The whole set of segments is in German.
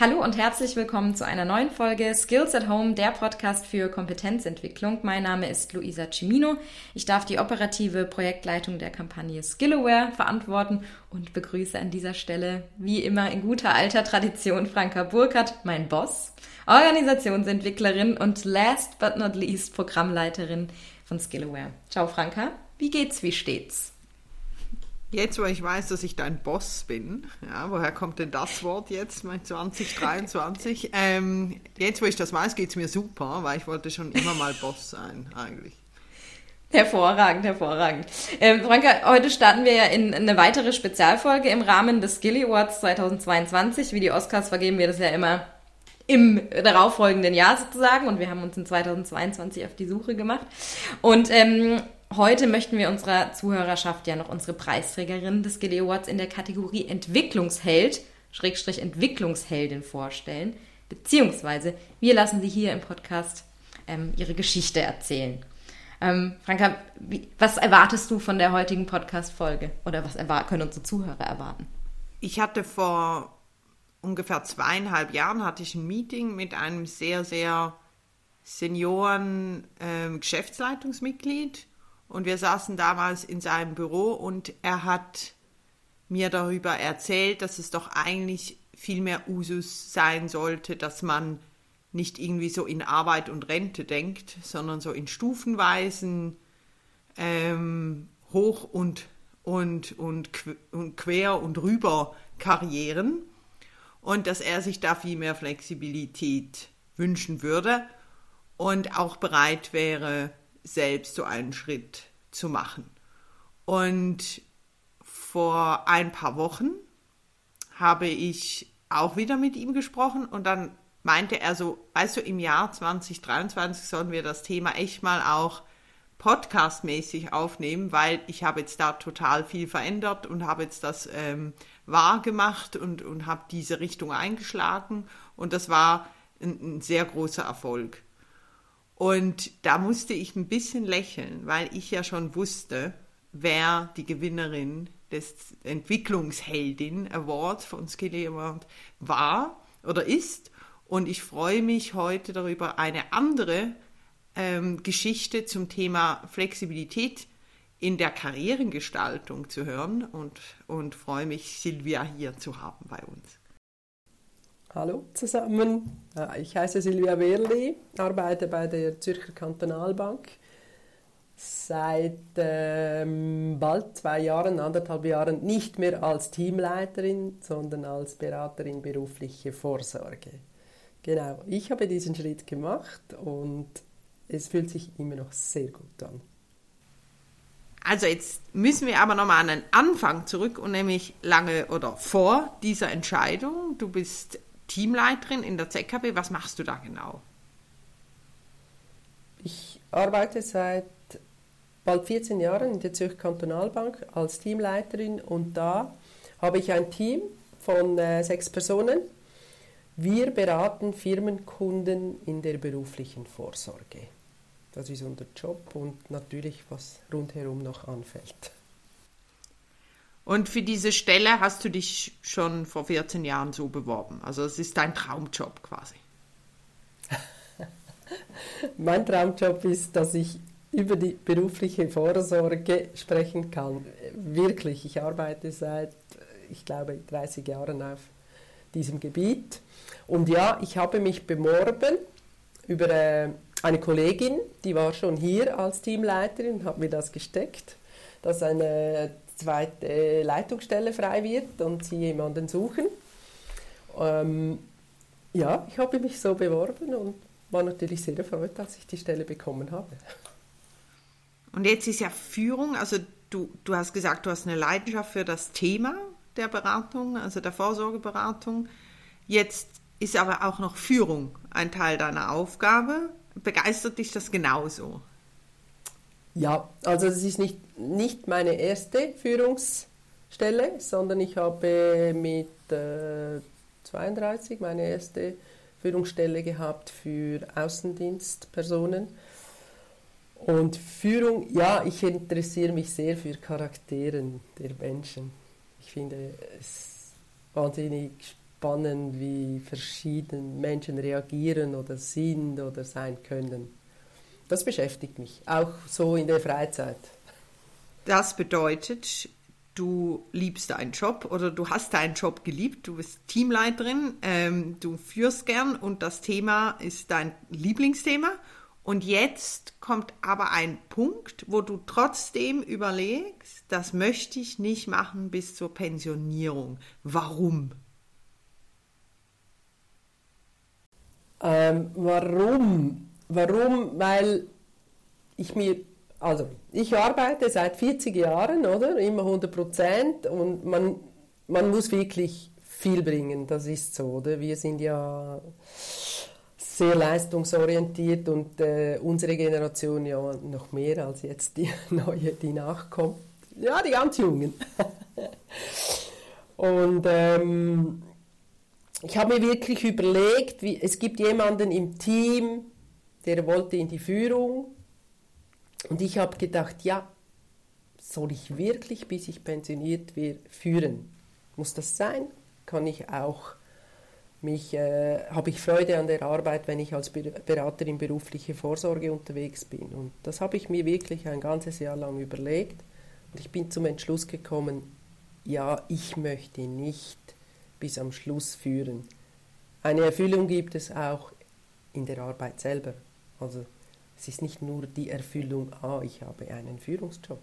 Hallo und herzlich willkommen zu einer neuen Folge Skills at Home, der Podcast für Kompetenzentwicklung. Mein Name ist Luisa Cimino. Ich darf die operative Projektleitung der Kampagne Skillaware verantworten und begrüße an dieser Stelle, wie immer in guter alter Tradition, Franka Burkhardt, mein Boss, Organisationsentwicklerin und last but not least Programmleiterin von Skillaware. Ciao Franka, wie geht's, wie steht's? Jetzt, wo ich weiß, dass ich dein Boss bin, ja, woher kommt denn das Wort jetzt, mein 2023? Ähm, jetzt, wo ich das weiß, geht es mir super, weil ich wollte schon immer mal Boss sein, eigentlich. Hervorragend, hervorragend. Ähm, Franka, heute starten wir ja in eine weitere Spezialfolge im Rahmen des Skilly Awards 2022. Wie die Oscars vergeben wir das ja immer im darauffolgenden Jahr sozusagen und wir haben uns in 2022 auf die Suche gemacht. Und ähm, Heute möchten wir unserer Zuhörerschaft ja noch unsere Preisträgerin des GD Awards in der Kategorie Entwicklungsheld, Schrägstrich Entwicklungsheldin vorstellen. Beziehungsweise wir lassen sie hier im Podcast ähm, ihre Geschichte erzählen. Ähm, Franka, wie, was erwartest du von der heutigen Podcast-Folge? Oder was können unsere Zuhörer erwarten? Ich hatte vor ungefähr zweieinhalb Jahren hatte ich ein Meeting mit einem sehr, sehr Senioren ähm, Geschäftsleitungsmitglied und wir saßen damals in seinem Büro und er hat mir darüber erzählt, dass es doch eigentlich viel mehr Usus sein sollte, dass man nicht irgendwie so in Arbeit und Rente denkt, sondern so in stufenweisen ähm, hoch und, und, und, und quer und rüber Karrieren. Und dass er sich da viel mehr Flexibilität wünschen würde und auch bereit wäre, selbst so einen Schritt zu machen. Und vor ein paar Wochen habe ich auch wieder mit ihm gesprochen und dann meinte er so, weißt du, im Jahr 2023 sollen wir das Thema echt mal auch podcastmäßig aufnehmen, weil ich habe jetzt da total viel verändert und habe jetzt das ähm, wahr gemacht und, und habe diese Richtung eingeschlagen und das war ein, ein sehr großer Erfolg. Und da musste ich ein bisschen lächeln, weil ich ja schon wusste, wer die Gewinnerin des Entwicklungsheldin Awards von Skilly Award war oder ist. Und ich freue mich heute darüber, eine andere ähm, Geschichte zum Thema Flexibilität in der Karrierengestaltung zu hören und, und freue mich, Silvia hier zu haben bei uns. Hallo zusammen, ich heiße Silvia Wehrli, arbeite bei der Zürcher Kantonalbank seit ähm, bald zwei Jahren, anderthalb Jahren nicht mehr als Teamleiterin, sondern als Beraterin berufliche Vorsorge. Genau, ich habe diesen Schritt gemacht und es fühlt sich immer noch sehr gut an. Also jetzt müssen wir aber nochmal an den Anfang zurück und nämlich lange oder vor dieser Entscheidung. Du bist Teamleiterin in der ZKB. Was machst du da genau? Ich arbeite seit bald 14 Jahren in der Zürcher Kantonalbank als Teamleiterin und da habe ich ein Team von äh, sechs Personen. Wir beraten Firmenkunden in der beruflichen Vorsorge. Das ist unser Job und natürlich, was rundherum noch anfällt. Und für diese Stelle hast du dich schon vor 14 Jahren so beworben. Also es ist dein Traumjob quasi. mein Traumjob ist, dass ich über die berufliche Vorsorge sprechen kann. Wirklich, ich arbeite seit, ich glaube, 30 Jahren auf diesem Gebiet. Und ja, ich habe mich beworben über äh, eine Kollegin, die war schon hier als Teamleiterin, hat mir das gesteckt, dass eine zweite Leitungsstelle frei wird und sie jemanden suchen. Ähm, ja, ich habe mich so beworben und war natürlich sehr erfreut, als ich die Stelle bekommen habe. Und jetzt ist ja Führung, also du, du hast gesagt, du hast eine Leidenschaft für das Thema der Beratung, also der Vorsorgeberatung. Jetzt ist aber auch noch Führung ein Teil deiner Aufgabe. Begeistert dich das genauso? Ja, also es ist nicht, nicht meine erste Führungsstelle, sondern ich habe mit äh, 32 meine erste Führungsstelle gehabt für Außendienstpersonen. Und Führung, ja, ich interessiere mich sehr für Charakteren der Menschen. Ich finde es wahnsinnig spannend, wie verschieden Menschen reagieren oder sind oder sein können. Das beschäftigt mich, auch so in der Freizeit. Das bedeutet, du liebst deinen Job oder du hast deinen Job geliebt, du bist Teamleiterin, ähm, du führst gern und das Thema ist dein Lieblingsthema. Und jetzt kommt aber ein Punkt, wo du trotzdem überlegst, das möchte ich nicht machen bis zur Pensionierung. Warum? Ähm, warum? Warum? Weil ich mir, also ich arbeite seit 40 Jahren, oder? Immer 100 Prozent und man, man muss wirklich viel bringen, das ist so, oder? Wir sind ja sehr leistungsorientiert und äh, unsere Generation ja noch mehr als jetzt die neue, die nachkommt. Ja, die ganz Jungen. und ähm, ich habe mir wirklich überlegt, wie, es gibt jemanden im Team, der wollte in die Führung und ich habe gedacht, ja, soll ich wirklich, bis ich pensioniert werde, führen? Muss das sein? Kann ich auch mich, äh, habe ich Freude an der Arbeit, wenn ich als Beraterin berufliche Vorsorge unterwegs bin. Und das habe ich mir wirklich ein ganzes Jahr lang überlegt. Und ich bin zum Entschluss gekommen, ja, ich möchte nicht bis am Schluss führen. Eine Erfüllung gibt es auch in der Arbeit selber. Also es ist nicht nur die Erfüllung, ah, ich habe einen Führungsjob.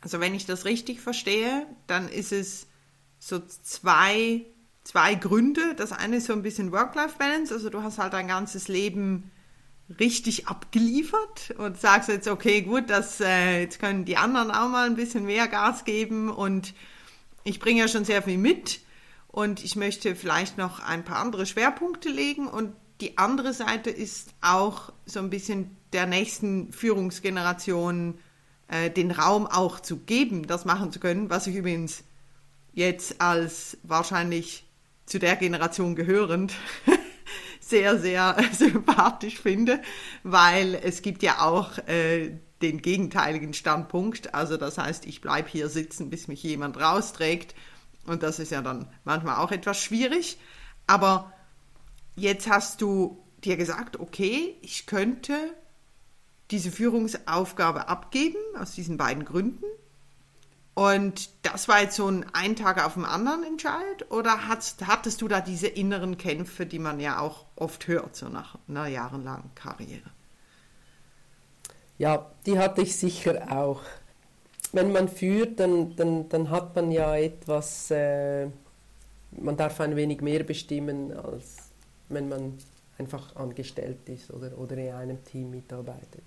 Also wenn ich das richtig verstehe, dann ist es so zwei, zwei Gründe. Das eine ist so ein bisschen Work-Life-Balance, also du hast halt dein ganzes Leben richtig abgeliefert und sagst jetzt, okay, gut, das, äh, jetzt können die anderen auch mal ein bisschen mehr Gas geben und ich bringe ja schon sehr viel mit und ich möchte vielleicht noch ein paar andere Schwerpunkte legen und die andere Seite ist auch so ein bisschen der nächsten Führungsgeneration äh, den Raum auch zu geben, das machen zu können, was ich übrigens jetzt als wahrscheinlich zu der Generation gehörend sehr, sehr sympathisch finde, weil es gibt ja auch äh, den gegenteiligen Standpunkt. Also das heißt, ich bleibe hier sitzen, bis mich jemand rausträgt. Und das ist ja dann manchmal auch etwas schwierig. Aber jetzt hast du dir gesagt, okay, ich könnte diese Führungsaufgabe abgeben aus diesen beiden Gründen. Und das war jetzt so ein ein Tag auf dem anderen Entscheid? Oder hattest, hattest du da diese inneren Kämpfe, die man ja auch oft hört, so nach einer jahrelangen Karriere? Ja, die hatte ich sicher auch. Wenn man führt, dann, dann, dann hat man ja etwas, äh, man darf ein wenig mehr bestimmen, als wenn man einfach angestellt ist oder, oder in einem Team mitarbeitet.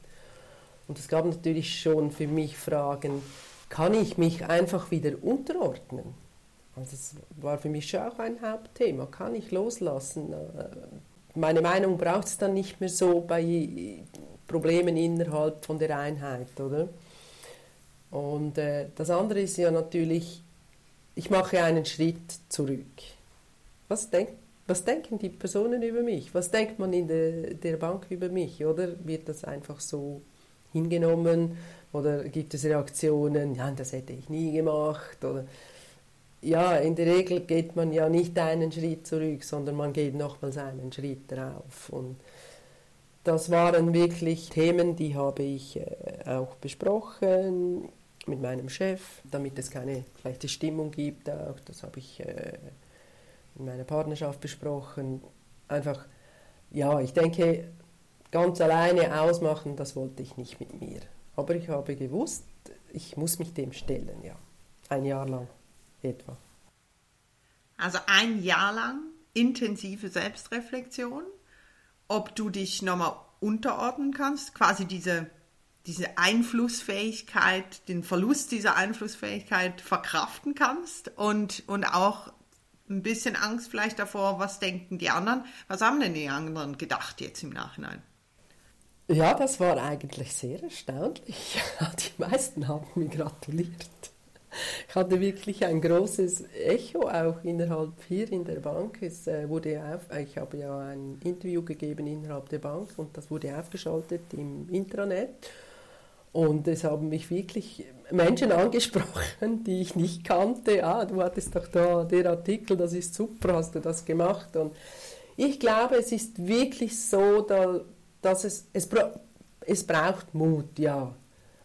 Und es gab natürlich schon für mich Fragen, kann ich mich einfach wieder unterordnen? Also es war für mich schon auch ein Hauptthema. Kann ich loslassen? Äh, meine Meinung braucht es dann nicht mehr so bei Problemen innerhalb von der Einheit, oder? Und äh, das andere ist ja natürlich, ich mache einen Schritt zurück. Was, denk, was denken die Personen über mich? Was denkt man in der, der Bank über mich? Oder wird das einfach so hingenommen? Oder gibt es Reaktionen, ja, das hätte ich nie gemacht? Oder ja, in der Regel geht man ja nicht einen Schritt zurück, sondern man geht nochmals einen Schritt drauf. Und das waren wirklich Themen, die habe ich äh, auch besprochen mit meinem Chef, damit es keine schlechte Stimmung gibt. Auch das habe ich äh, in meiner Partnerschaft besprochen. Einfach, ja, ich denke, ganz alleine ausmachen, das wollte ich nicht mit mir. Aber ich habe gewusst, ich muss mich dem stellen, ja. Ein Jahr lang etwa. Also ein Jahr lang intensive Selbstreflexion, ob du dich nochmal unterordnen kannst, quasi diese, diese Einflussfähigkeit, den Verlust dieser Einflussfähigkeit verkraften kannst und, und auch ein bisschen Angst vielleicht davor, was denken die anderen, was haben denn die anderen gedacht jetzt im Nachhinein? Ja, das war eigentlich sehr erstaunlich. Die meisten haben mir gratuliert. Ich hatte wirklich ein großes Echo auch innerhalb hier in der Bank. Es äh, wurde auf, ich habe ja ein Interview gegeben innerhalb der Bank und das wurde aufgeschaltet im Intranet. Und es haben mich wirklich Menschen angesprochen, die ich nicht kannte. Ah, du hattest doch da den Artikel, das ist super, hast du das gemacht? Und ich glaube, es ist wirklich so, dass es, es, es braucht Mut, ja.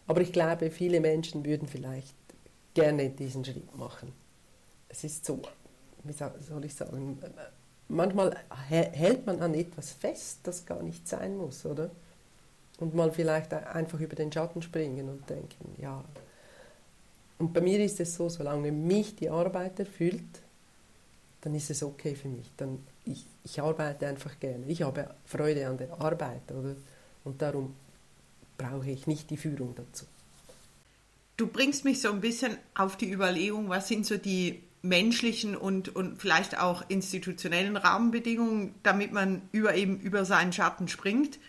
Aber ich glaube, viele Menschen würden vielleicht gerne diesen Schritt machen. Es ist so, wie soll ich sagen, manchmal hält man an etwas fest, das gar nicht sein muss, oder? Und mal vielleicht einfach über den Schatten springen und denken, ja. Und bei mir ist es so, solange mich die Arbeit erfüllt, dann ist es okay für mich. Dann, ich, ich arbeite einfach gerne. Ich habe Freude an der Arbeit, oder? Und darum brauche ich nicht die Führung dazu. Du bringst mich so ein bisschen auf die Überlegung, was sind so die menschlichen und, und vielleicht auch institutionellen Rahmenbedingungen, damit man über eben über seinen Schatten springt.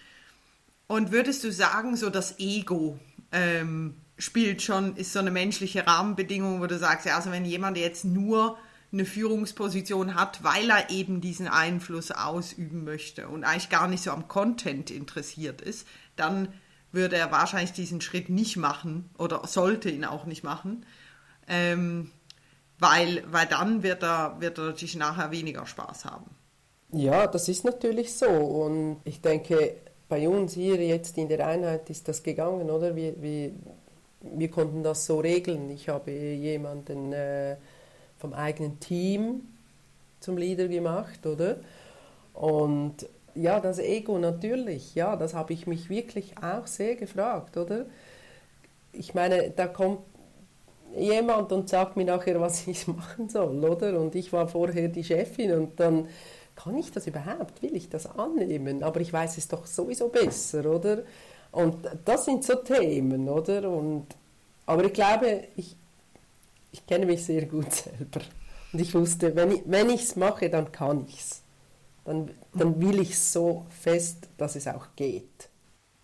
Und würdest du sagen, so das Ego ähm, spielt schon, ist so eine menschliche Rahmenbedingung, wo du sagst, ja, also wenn jemand jetzt nur eine Führungsposition hat, weil er eben diesen Einfluss ausüben möchte und eigentlich gar nicht so am Content interessiert ist, dann würde er wahrscheinlich diesen Schritt nicht machen oder sollte ihn auch nicht machen, ähm, weil, weil dann wird er, wird er natürlich nachher weniger Spaß haben. Ja, das ist natürlich so und ich denke, bei uns hier jetzt in der Einheit ist das gegangen, oder? Wir, wir, wir konnten das so regeln. Ich habe jemanden äh, vom eigenen Team zum Leader gemacht, oder? Und ja, das Ego natürlich, ja, das habe ich mich wirklich auch sehr gefragt, oder? Ich meine, da kommt jemand und sagt mir nachher, was ich machen soll, oder? Und ich war vorher die Chefin und dann kann ich das überhaupt? Will ich das annehmen? Aber ich weiß es doch sowieso besser, oder? Und das sind so Themen, oder? Und, aber ich glaube, ich, ich kenne mich sehr gut selber. Und ich wusste, wenn ich es mache, dann kann ich es dann, dann will ich so fest, dass es auch geht.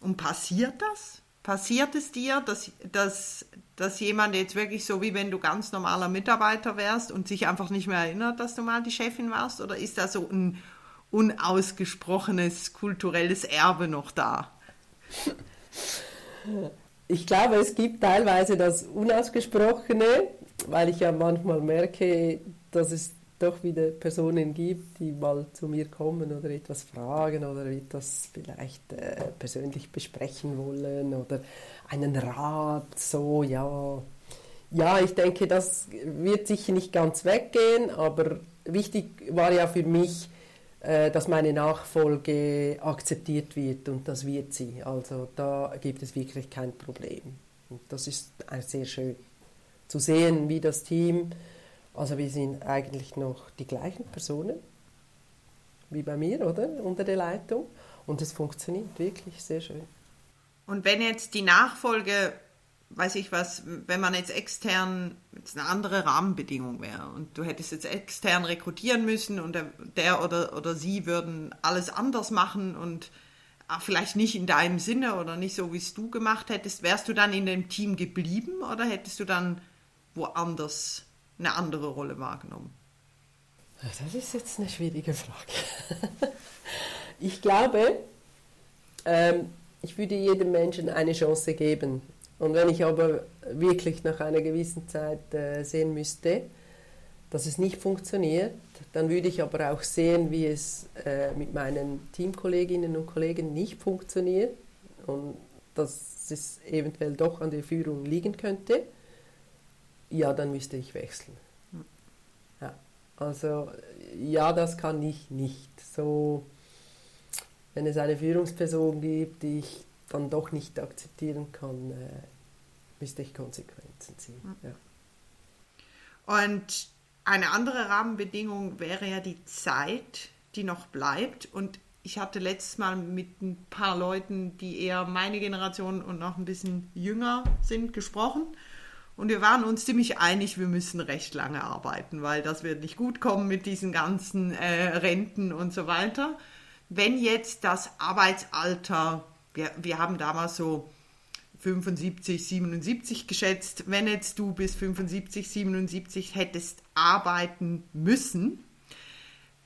Und passiert das? Passiert es dir, dass, dass, dass jemand jetzt wirklich so, wie wenn du ganz normaler Mitarbeiter wärst und sich einfach nicht mehr erinnert, dass du mal die Chefin warst? Oder ist da so ein unausgesprochenes kulturelles Erbe noch da? Ich glaube, es gibt teilweise das Unausgesprochene, weil ich ja manchmal merke, dass es doch wieder Personen gibt, die mal zu mir kommen oder etwas fragen oder etwas vielleicht äh, persönlich besprechen wollen oder einen Rat, so, ja. Ja, ich denke, das wird sicher nicht ganz weggehen, aber wichtig war ja für mich, äh, dass meine Nachfolge akzeptiert wird und das wird sie. Also da gibt es wirklich kein Problem. Und das ist sehr schön zu sehen, wie das Team also wir sind eigentlich noch die gleichen Personen wie bei mir, oder? Unter der Leitung. Und es funktioniert wirklich sehr schön. Und wenn jetzt die Nachfolge, weiß ich was, wenn man jetzt extern, jetzt eine andere Rahmenbedingung wäre und du hättest jetzt extern rekrutieren müssen und der, der oder, oder sie würden alles anders machen und vielleicht nicht in deinem Sinne oder nicht so, wie es du gemacht hättest, wärst du dann in dem Team geblieben oder hättest du dann woanders eine andere Rolle wahrgenommen? Das ist jetzt eine schwierige Frage. ich glaube, ähm, ich würde jedem Menschen eine Chance geben. Und wenn ich aber wirklich nach einer gewissen Zeit äh, sehen müsste, dass es nicht funktioniert, dann würde ich aber auch sehen, wie es äh, mit meinen Teamkolleginnen und Kollegen nicht funktioniert und dass es eventuell doch an der Führung liegen könnte ja, dann müsste ich wechseln. Ja, also ja, das kann ich nicht. So, wenn es eine Führungsperson gibt, die ich dann doch nicht akzeptieren kann, äh, müsste ich Konsequenzen ziehen. Ja. Und eine andere Rahmenbedingung wäre ja die Zeit, die noch bleibt. Und ich hatte letztes Mal mit ein paar Leuten, die eher meine Generation und noch ein bisschen jünger sind, gesprochen. Und wir waren uns ziemlich einig, wir müssen recht lange arbeiten, weil das wird nicht gut kommen mit diesen ganzen äh, Renten und so weiter. Wenn jetzt das Arbeitsalter, wir, wir haben damals so 75, 77 geschätzt, wenn jetzt du bis 75, 77 hättest arbeiten müssen,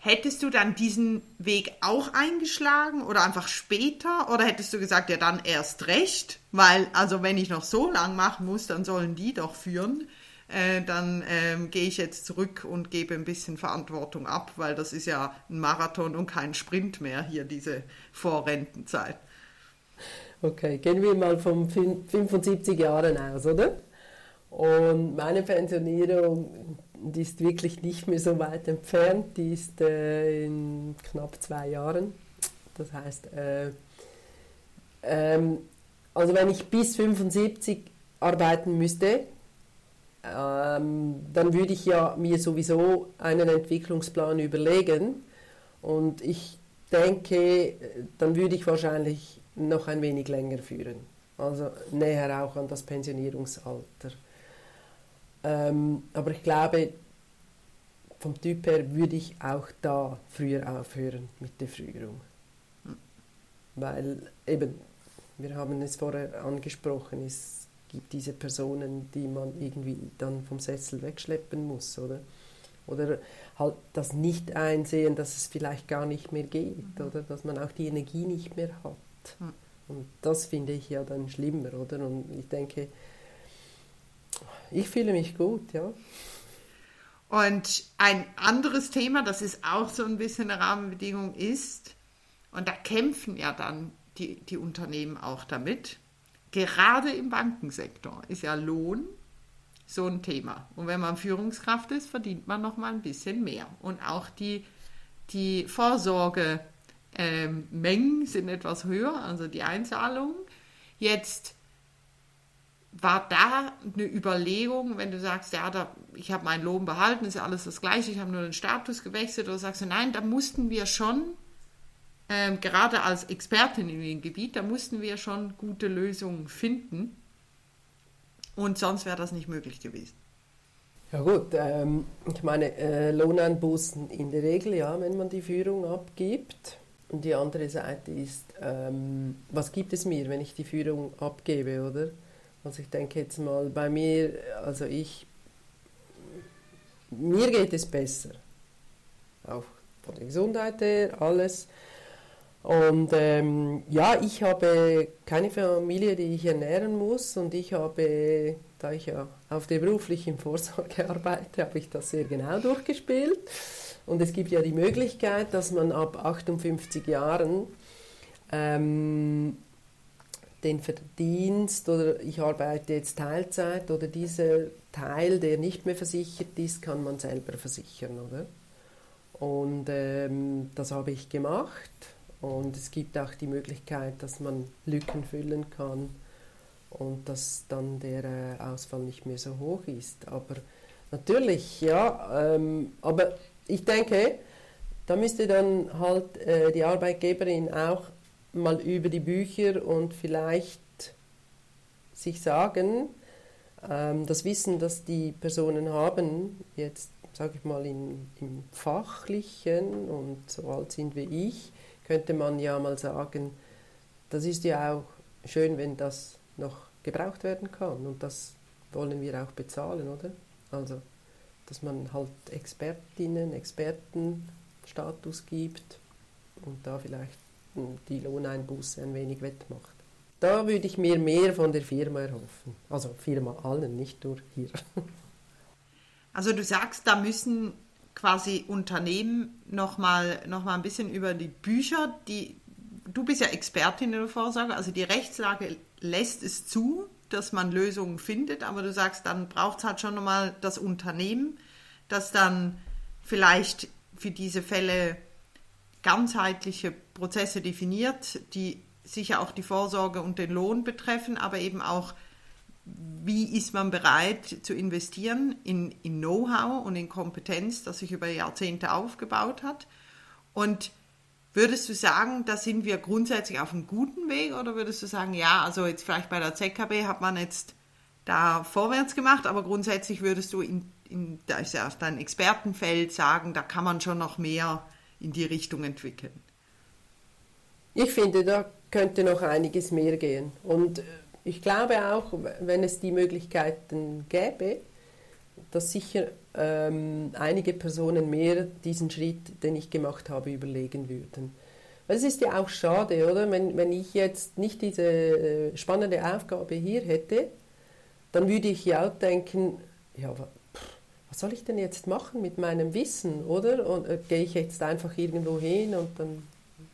Hättest du dann diesen Weg auch eingeschlagen oder einfach später? Oder hättest du gesagt, ja dann erst recht? Weil, also wenn ich noch so lang machen muss, dann sollen die doch führen. Äh, dann ähm, gehe ich jetzt zurück und gebe ein bisschen Verantwortung ab, weil das ist ja ein Marathon und kein Sprint mehr hier, diese Vorrentenzeit. Okay, gehen wir mal von 75 Jahren aus, oder? Und meine Pensionierung die ist wirklich nicht mehr so weit entfernt. Die ist äh, in knapp zwei Jahren. Das heißt, äh, ähm, also wenn ich bis 75 arbeiten müsste, ähm, dann würde ich ja mir sowieso einen Entwicklungsplan überlegen. Und ich denke, dann würde ich wahrscheinlich noch ein wenig länger führen. Also näher auch an das Pensionierungsalter. Ähm, aber ich glaube, vom Typ her würde ich auch da früher aufhören mit der Führung. Weil eben, wir haben es vorher angesprochen, es gibt diese Personen, die man irgendwie dann vom Sessel wegschleppen muss, oder? Oder halt das nicht einsehen, dass es vielleicht gar nicht mehr geht, mhm. oder? Dass man auch die Energie nicht mehr hat. Mhm. Und das finde ich ja dann schlimmer, oder? Und ich denke, ich fühle mich gut, ja. Und ein anderes Thema, das ist auch so ein bisschen eine Rahmenbedingung, ist, und da kämpfen ja dann die, die Unternehmen auch damit, gerade im Bankensektor ist ja Lohn so ein Thema. Und wenn man Führungskraft ist, verdient man noch mal ein bisschen mehr. Und auch die, die Vorsorgemengen ähm, sind etwas höher, also die Einzahlungen. Jetzt war da eine Überlegung, wenn du sagst, ja, da, ich habe meinen Lohn behalten, ist ja alles das Gleiche, ich habe nur den Status gewechselt, oder sagst du, nein, da mussten wir schon, ähm, gerade als Expertin in dem Gebiet, da mussten wir schon gute Lösungen finden und sonst wäre das nicht möglich gewesen. Ja gut, ähm, ich meine, äh, Lohneinbußen in der Regel, ja, wenn man die Führung abgibt. Und die andere Seite ist, ähm, was gibt es mir, wenn ich die Führung abgebe, oder? Also ich denke jetzt mal bei mir, also ich, mir geht es besser. Auch von der Gesundheit her, alles. Und ähm, ja, ich habe keine Familie, die ich ernähren muss und ich habe, da ich ja auf der beruflichen Vorsorge arbeite, habe ich das sehr genau durchgespielt. Und es gibt ja die Möglichkeit, dass man ab 58 Jahren ähm, den Verdienst oder ich arbeite jetzt Teilzeit oder dieser Teil, der nicht mehr versichert ist, kann man selber versichern, oder? Und ähm, das habe ich gemacht und es gibt auch die Möglichkeit, dass man Lücken füllen kann und dass dann der äh, Ausfall nicht mehr so hoch ist. Aber natürlich, ja, ähm, aber ich denke, da müsste dann halt äh, die Arbeitgeberin auch mal über die Bücher und vielleicht sich sagen, ähm, das Wissen, das die Personen haben, jetzt sage ich mal in, im Fachlichen und so alt sind wie ich, könnte man ja mal sagen, das ist ja auch schön, wenn das noch gebraucht werden kann und das wollen wir auch bezahlen, oder? Also, dass man halt Expertinnen, Expertenstatus gibt und da vielleicht die Lohneinbuße ein wenig wettmacht. Da würde ich mir mehr von der Firma erhoffen. Also Firma allen, nicht nur hier. Also du sagst, da müssen quasi Unternehmen nochmal noch mal ein bisschen über die Bücher, die du bist ja Expertin in der Vorsorge, also die Rechtslage lässt es zu, dass man Lösungen findet, aber du sagst, dann braucht es halt schon nochmal das Unternehmen, das dann vielleicht für diese Fälle ganzheitliche Prozesse definiert, die sicher auch die Vorsorge und den Lohn betreffen, aber eben auch, wie ist man bereit zu investieren in, in Know-how und in Kompetenz, das sich über Jahrzehnte aufgebaut hat. Und würdest du sagen, da sind wir grundsätzlich auf einem guten Weg oder würdest du sagen, ja, also jetzt vielleicht bei der ZKB hat man jetzt da vorwärts gemacht, aber grundsätzlich würdest du in, in da ist ja dein Expertenfeld sagen, da kann man schon noch mehr in die Richtung entwickeln? Ich finde, da könnte noch einiges mehr gehen. Und ich glaube auch, wenn es die Möglichkeiten gäbe, dass sicher ähm, einige Personen mehr diesen Schritt, den ich gemacht habe, überlegen würden. Es ist ja auch schade, oder? Wenn, wenn ich jetzt nicht diese äh, spannende Aufgabe hier hätte, dann würde ich ja auch denken, ja, was soll ich denn jetzt machen mit meinem Wissen, oder? Und äh, gehe ich jetzt einfach irgendwo hin und dann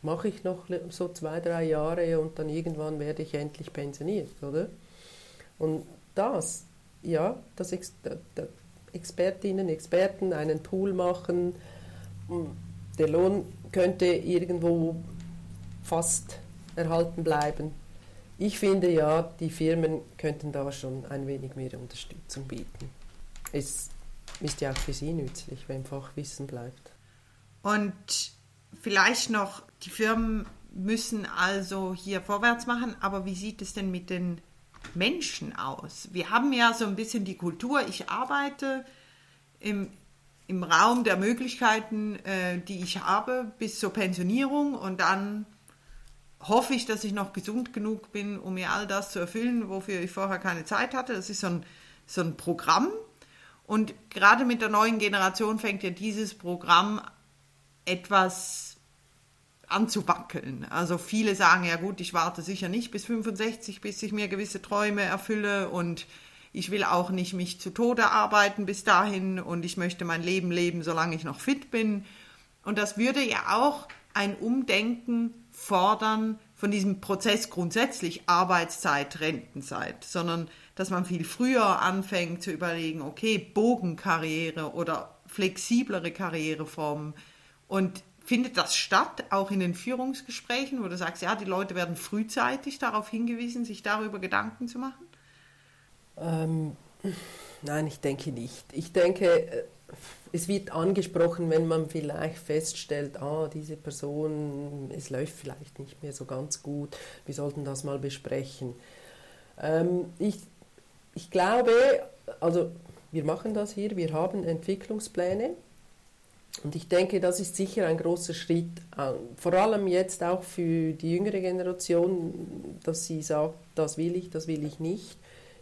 mache ich noch so zwei, drei Jahre und dann irgendwann werde ich endlich pensioniert, oder? Und das, ja, dass Ex Expertinnen, Experten einen Pool machen, hm, der Lohn könnte irgendwo fast erhalten bleiben. Ich finde ja, die Firmen könnten da schon ein wenig mehr Unterstützung bieten. Es ist ja auch für sie nützlich, wenn Fachwissen bleibt. Und vielleicht noch, die Firmen müssen also hier vorwärts machen, aber wie sieht es denn mit den Menschen aus? Wir haben ja so ein bisschen die Kultur, ich arbeite im, im Raum der Möglichkeiten, äh, die ich habe, bis zur Pensionierung und dann hoffe ich, dass ich noch gesund genug bin, um mir all das zu erfüllen, wofür ich vorher keine Zeit hatte. Das ist so ein, so ein Programm. Und gerade mit der neuen Generation fängt ja dieses Programm etwas anzuwackeln. Also viele sagen ja gut, ich warte sicher nicht bis 65, bis ich mir gewisse Träume erfülle und ich will auch nicht mich zu Tode arbeiten bis dahin und ich möchte mein Leben leben, solange ich noch fit bin. Und das würde ja auch ein Umdenken fordern von diesem Prozess grundsätzlich Arbeitszeit, Rentenzeit, sondern dass man viel früher anfängt zu überlegen, okay, Bogenkarriere oder flexiblere Karriereformen und findet das statt, auch in den Führungsgesprächen, wo du sagst, ja, die Leute werden frühzeitig darauf hingewiesen, sich darüber Gedanken zu machen? Ähm, nein, ich denke nicht. Ich denke, äh, es wird angesprochen, wenn man vielleicht feststellt, ah, diese Person, es läuft vielleicht nicht mehr so ganz gut, wir sollten das mal besprechen. Ähm, ich, ich glaube, also wir machen das hier, wir haben Entwicklungspläne und ich denke, das ist sicher ein großer Schritt, vor allem jetzt auch für die jüngere Generation, dass sie sagt, das will ich, das will ich nicht.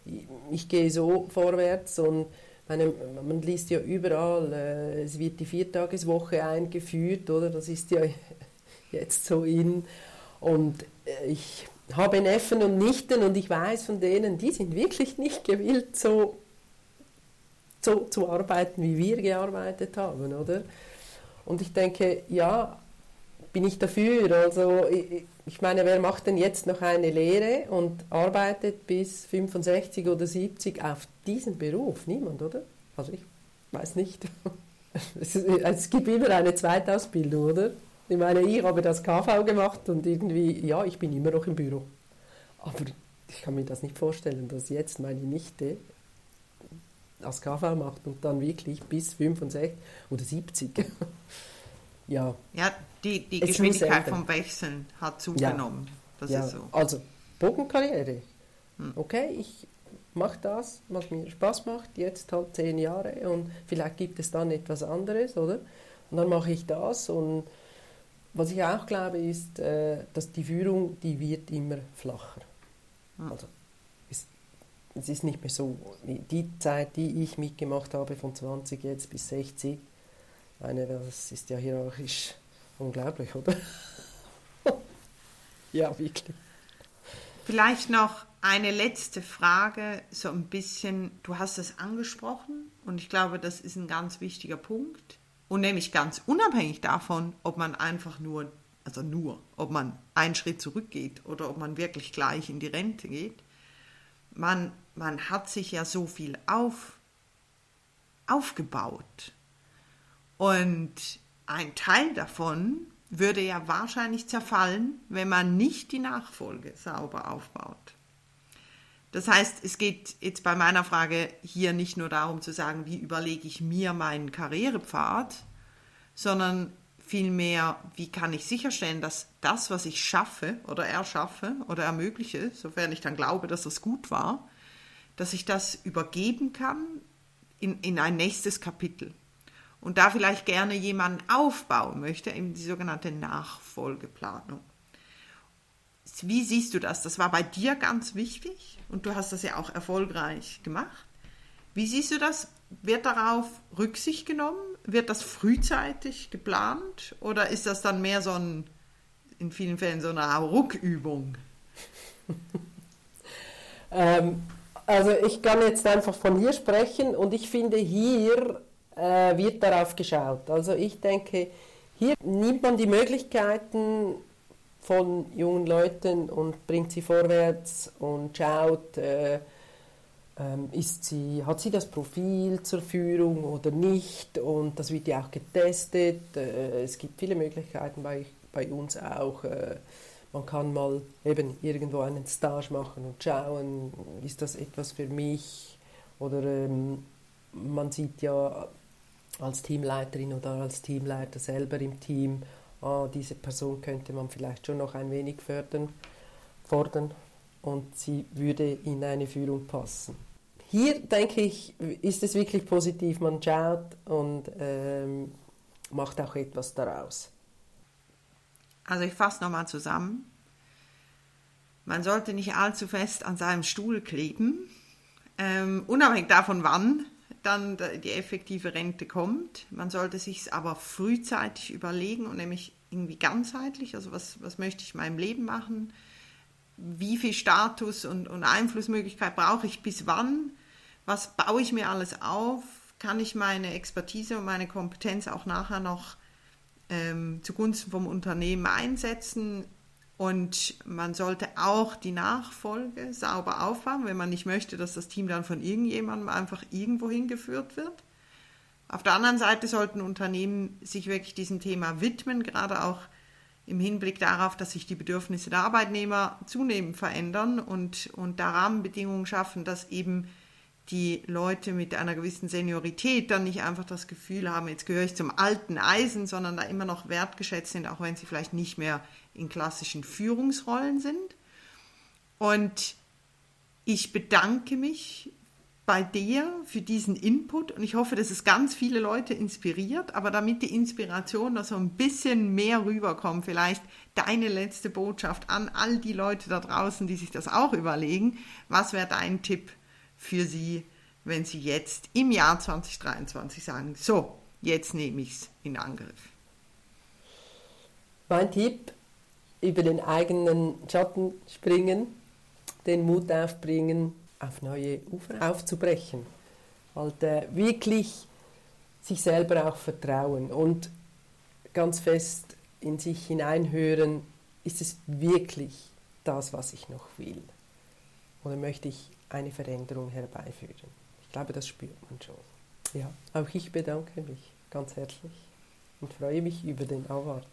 Ich, ich gehe so vorwärts und meine, man liest ja überall, äh, es wird die Viertageswoche eingeführt, oder? Das ist ja jetzt so in. Und äh, ich habe Neffen und Nichten und ich weiß von denen, die sind wirklich nicht gewillt, so so zu arbeiten, wie wir gearbeitet haben, oder? Und ich denke, ja, bin ich dafür. Also ich, meine, wer macht denn jetzt noch eine Lehre und arbeitet bis 65 oder 70 auf diesen Beruf? Niemand, oder? Also ich weiß nicht. Es gibt immer eine Zweitausbildung, oder? Ich meine, ich habe das KV gemacht und irgendwie, ja, ich bin immer noch im Büro. Aber ich kann mir das nicht vorstellen, dass jetzt meine Nichte als KV macht und dann wirklich bis 65 oder 70. ja. Ja, die, die Geschwindigkeit vom Wechseln hat zugenommen. Ja. Das ja. ist so. Also, Bogenkarriere. Hm. Okay, ich mache das, was mir Spaß macht, jetzt halt zehn Jahre und vielleicht gibt es dann etwas anderes, oder? Und dann mache ich das und was ich auch glaube ist, äh, dass die Führung, die wird immer flacher. Hm. Also es ist nicht mehr so, die Zeit, die ich mitgemacht habe, von 20 jetzt bis 60, meine, das ist ja hierarchisch unglaublich, oder? ja, wirklich. Vielleicht noch eine letzte Frage, so ein bisschen, du hast es angesprochen und ich glaube, das ist ein ganz wichtiger Punkt. Und nämlich ganz unabhängig davon, ob man einfach nur, also nur, ob man einen Schritt zurückgeht oder ob man wirklich gleich in die Rente geht, man, man hat sich ja so viel auf, aufgebaut. Und ein Teil davon würde ja wahrscheinlich zerfallen, wenn man nicht die Nachfolge sauber aufbaut. Das heißt, es geht jetzt bei meiner Frage hier nicht nur darum zu sagen, wie überlege ich mir meinen Karrierepfad, sondern vielmehr, wie kann ich sicherstellen, dass das, was ich schaffe oder erschaffe oder ermögliche, sofern ich dann glaube, dass das gut war, dass ich das übergeben kann in, in ein nächstes Kapitel. Und da vielleicht gerne jemanden aufbauen möchte, eben die sogenannte Nachfolgeplanung. Wie siehst du das? Das war bei dir ganz wichtig und du hast das ja auch erfolgreich gemacht. Wie siehst du das? wird darauf Rücksicht genommen? Wird das frühzeitig geplant? Oder ist das dann mehr so ein, in vielen Fällen so eine Ruckübung? ähm, also ich kann jetzt einfach von hier sprechen und ich finde, hier äh, wird darauf geschaut. Also ich denke, hier nimmt man die Möglichkeiten von jungen Leuten und bringt sie vorwärts und schaut, äh, ähm, ist sie, hat sie das Profil zur Führung oder nicht und das wird ja auch getestet. Äh, es gibt viele Möglichkeiten bei, bei uns auch. Äh, man kann mal eben irgendwo einen Stage machen und schauen, ist das etwas für mich oder ähm, man sieht ja als Teamleiterin oder als Teamleiter selber im Team, ah, diese Person könnte man vielleicht schon noch ein wenig fördern, fordern und sie würde in eine Führung passen. Hier denke ich, ist es wirklich positiv, man schaut und ähm, macht auch etwas daraus. Also ich fasse nochmal zusammen. Man sollte nicht allzu fest an seinem Stuhl kleben, ähm, unabhängig davon, wann dann die effektive Rente kommt. Man sollte sich aber frühzeitig überlegen und nämlich irgendwie ganzheitlich, also was, was möchte ich in meinem Leben machen, wie viel Status und, und Einflussmöglichkeit brauche ich bis wann, was baue ich mir alles auf, kann ich meine Expertise und meine Kompetenz auch nachher noch ähm, zugunsten vom Unternehmen einsetzen, und man sollte auch die Nachfolge sauber aufbauen, wenn man nicht möchte, dass das Team dann von irgendjemandem einfach irgendwo hingeführt wird. Auf der anderen Seite sollten Unternehmen sich wirklich diesem Thema widmen, gerade auch im Hinblick darauf, dass sich die Bedürfnisse der Arbeitnehmer zunehmend verändern und, und da Rahmenbedingungen schaffen, dass eben die Leute mit einer gewissen Seniorität dann nicht einfach das Gefühl haben, jetzt gehöre ich zum alten Eisen, sondern da immer noch wertgeschätzt sind, auch wenn sie vielleicht nicht mehr in klassischen Führungsrollen sind. Und ich bedanke mich bei dir für diesen Input und ich hoffe, dass es ganz viele Leute inspiriert, aber damit die Inspiration noch so ein bisschen mehr rüberkommt, vielleicht deine letzte Botschaft an all die Leute da draußen, die sich das auch überlegen, was wäre dein Tipp für sie, wenn sie jetzt im Jahr 2023 sagen, so, jetzt nehme ich es in Angriff? Mein Tipp, über den eigenen Schatten springen, den Mut aufbringen, auf neue Ufer aufzubrechen. Halt äh, wirklich sich selber auch vertrauen und ganz fest in sich hineinhören, ist es wirklich das, was ich noch will? Oder möchte ich eine Veränderung herbeiführen? Ich glaube, das spürt man schon. Ja, auch ich bedanke mich ganz herzlich und freue mich über den Award.